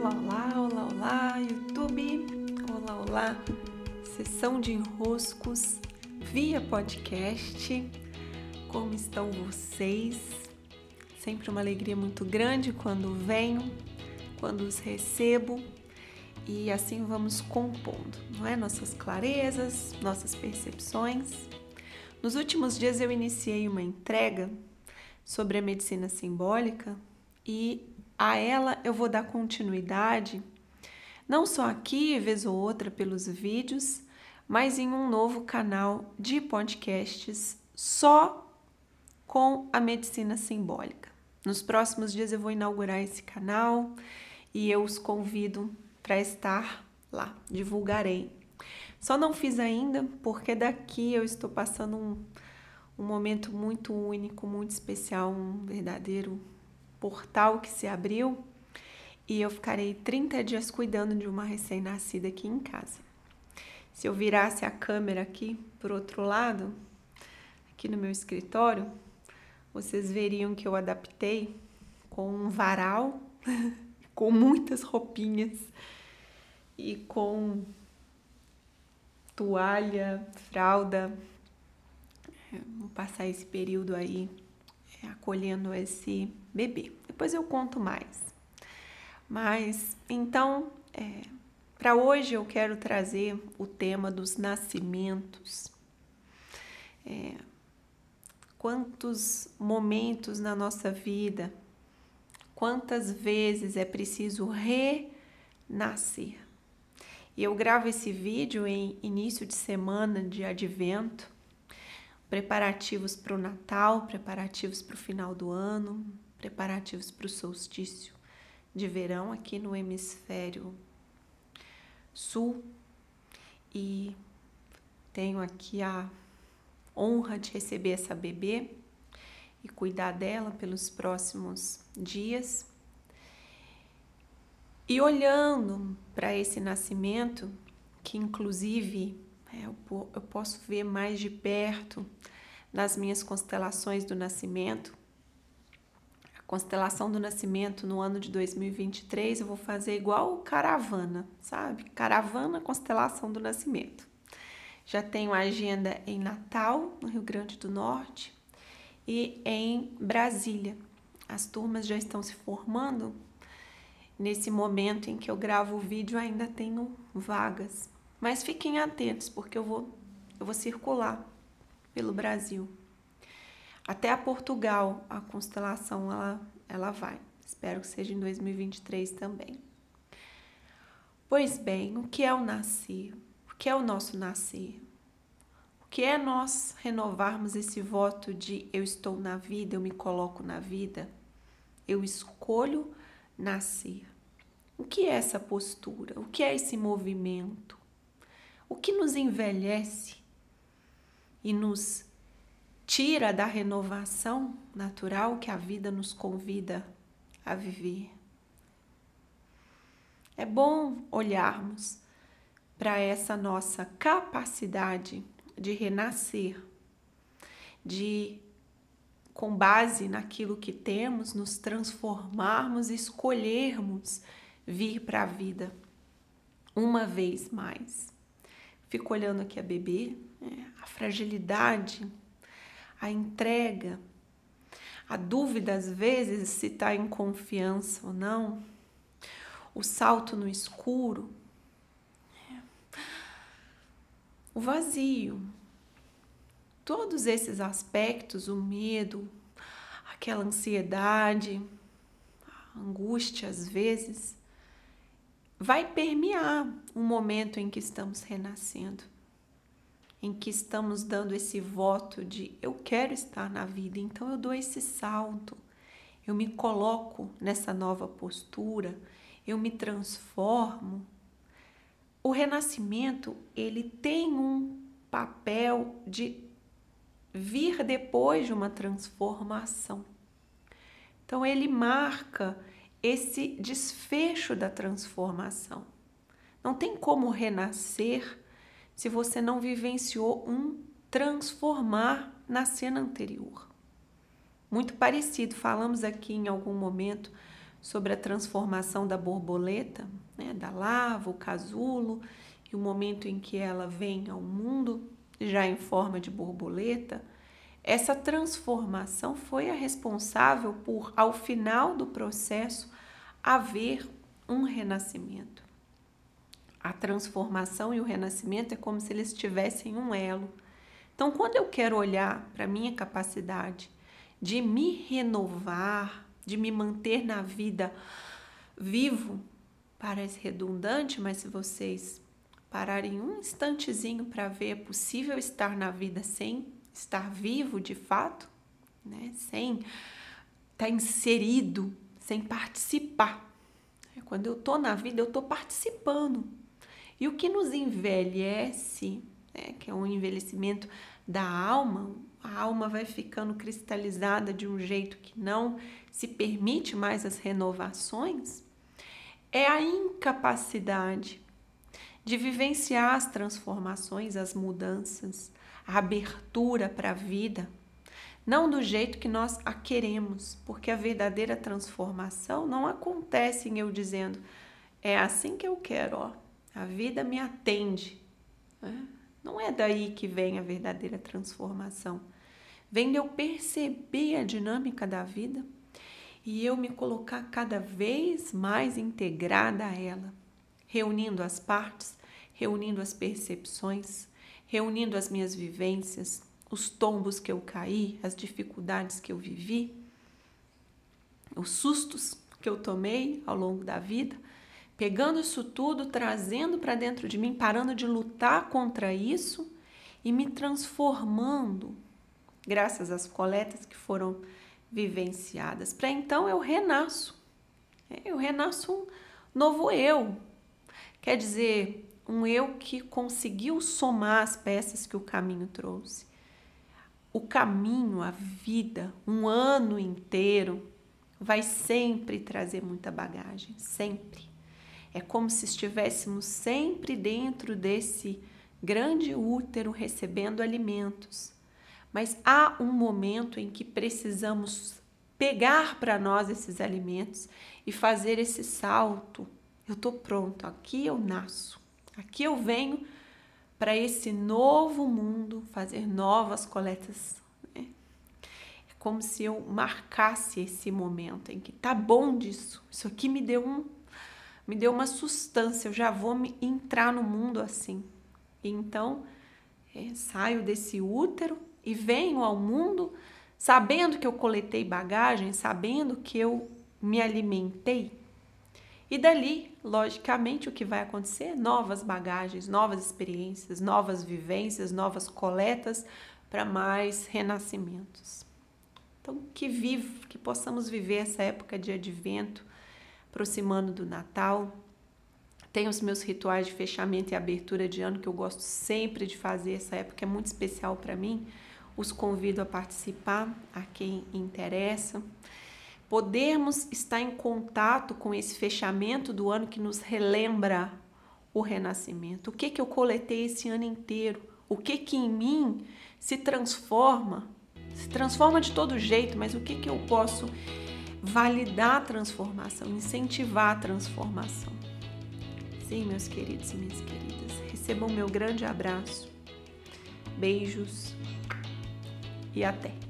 Olá, olá, olá, olá, YouTube. Olá, olá, sessão de enroscos via podcast. Como estão vocês? Sempre uma alegria muito grande quando venho, quando os recebo e assim vamos compondo, não é? Nossas clarezas, nossas percepções. Nos últimos dias eu iniciei uma entrega sobre a medicina simbólica e a ela eu vou dar continuidade, não só aqui, vez ou outra, pelos vídeos, mas em um novo canal de podcasts só com a medicina simbólica. Nos próximos dias eu vou inaugurar esse canal e eu os convido para estar lá, divulgarei. Só não fiz ainda porque daqui eu estou passando um, um momento muito único, muito especial, um verdadeiro portal que se abriu e eu ficarei 30 dias cuidando de uma recém-nascida aqui em casa. Se eu virasse a câmera aqui por outro lado, aqui no meu escritório, vocês veriam que eu adaptei com um varal, com muitas roupinhas e com toalha, fralda. Vou passar esse período aí acolhendo esse bebê. Depois eu conto mais. Mas então, é, para hoje eu quero trazer o tema dos nascimentos. É, quantos momentos na nossa vida, quantas vezes é preciso renascer. E eu gravo esse vídeo em início de semana de advento preparativos para o Natal, preparativos para o final do ano, preparativos para o solstício de verão aqui no hemisfério sul. E tenho aqui a honra de receber essa bebê e cuidar dela pelos próximos dias. E olhando para esse nascimento, que inclusive eu, eu posso ver mais de perto nas minhas constelações do nascimento. A constelação do nascimento no ano de 2023 eu vou fazer igual caravana, sabe? Caravana constelação do nascimento. Já tenho agenda em Natal, no Rio Grande do Norte, e em Brasília. As turmas já estão se formando. Nesse momento em que eu gravo o vídeo, ainda tenho vagas. Mas fiquem atentos, porque eu vou, eu vou circular pelo Brasil. Até a Portugal, a constelação ela, ela vai. Espero que seja em 2023 também. Pois bem, o que é o nascer? O que é o nosso nascer? O que é nós renovarmos esse voto de eu estou na vida, eu me coloco na vida, eu escolho nascer? O que é essa postura? O que é esse movimento? O que nos envelhece e nos tira da renovação natural que a vida nos convida a viver. É bom olharmos para essa nossa capacidade de renascer, de, com base naquilo que temos, nos transformarmos e escolhermos vir para a vida uma vez mais. Fico olhando aqui a bebê, né? a fragilidade, a entrega, a dúvida às vezes se está em confiança ou não, o salto no escuro, o vazio, todos esses aspectos, o medo, aquela ansiedade, a angústia às vezes, vai permear o momento em que estamos renascendo, em que estamos dando esse voto de eu quero estar na vida, então eu dou esse salto, eu me coloco nessa nova postura, eu me transformo. O renascimento, ele tem um papel de vir depois de uma transformação. Então ele marca esse desfecho da transformação. Não tem como renascer se você não vivenciou um transformar na cena anterior. Muito parecido, falamos aqui em algum momento sobre a transformação da borboleta, né, da lava, o casulo, e o momento em que ela vem ao mundo já em forma de borboleta, essa transformação foi a responsável por, ao final do processo, haver um renascimento. A transformação e o renascimento é como se eles tivessem um elo. Então, quando eu quero olhar para a minha capacidade de me renovar, de me manter na vida vivo, parece redundante, mas se vocês pararem um instantezinho para ver, é possível estar na vida sem estar vivo de fato, né? sem estar tá inserido, sem participar. É quando eu estou na vida, eu estou participando. E o que nos envelhece, né, que é um envelhecimento da alma, a alma vai ficando cristalizada de um jeito que não se permite mais as renovações, é a incapacidade de vivenciar as transformações, as mudanças, a abertura para a vida, não do jeito que nós a queremos, porque a verdadeira transformação não acontece em eu dizendo é assim que eu quero, ó, a vida me atende. Né? Não é daí que vem a verdadeira transformação. Vem de eu perceber a dinâmica da vida e eu me colocar cada vez mais integrada a ela, reunindo as partes, reunindo as percepções, reunindo as minhas vivências, os tombos que eu caí, as dificuldades que eu vivi, os sustos que eu tomei ao longo da vida, pegando isso tudo, trazendo para dentro de mim, parando de lutar contra isso e me transformando, graças às coletas que foram vivenciadas. Para então eu renasço, eu renasço um novo eu. Quer dizer, um eu que conseguiu somar as peças que o caminho trouxe. O caminho, a vida, um ano inteiro, vai sempre trazer muita bagagem, sempre. É como se estivéssemos sempre dentro desse grande útero recebendo alimentos. Mas há um momento em que precisamos pegar para nós esses alimentos e fazer esse salto. Eu estou pronto, aqui eu nasço, aqui eu venho para esse novo mundo, fazer novas coletas. Né? É como se eu marcasse esse momento em que tá bom disso, isso aqui me deu um me deu uma sustância, eu já vou me entrar no mundo assim. Então, é, saio desse útero e venho ao mundo sabendo que eu coletei bagagem, sabendo que eu me alimentei. E dali, logicamente, o que vai acontecer? Novas bagagens, novas experiências, novas vivências, novas coletas para mais renascimentos. Então, que vivo, que possamos viver essa época de advento aproximando do Natal. Tenho os meus rituais de fechamento e abertura de ano que eu gosto sempre de fazer. Essa época é muito especial para mim. Os convido a participar, a quem interessa. Podermos estar em contato com esse fechamento do ano que nos relembra o renascimento. O que que eu coletei esse ano inteiro? O que que em mim se transforma? Se transforma de todo jeito, mas o que que eu posso validar a transformação, incentivar a transformação. Sim, meus queridos e minhas queridas, recebam meu grande abraço, beijos e até!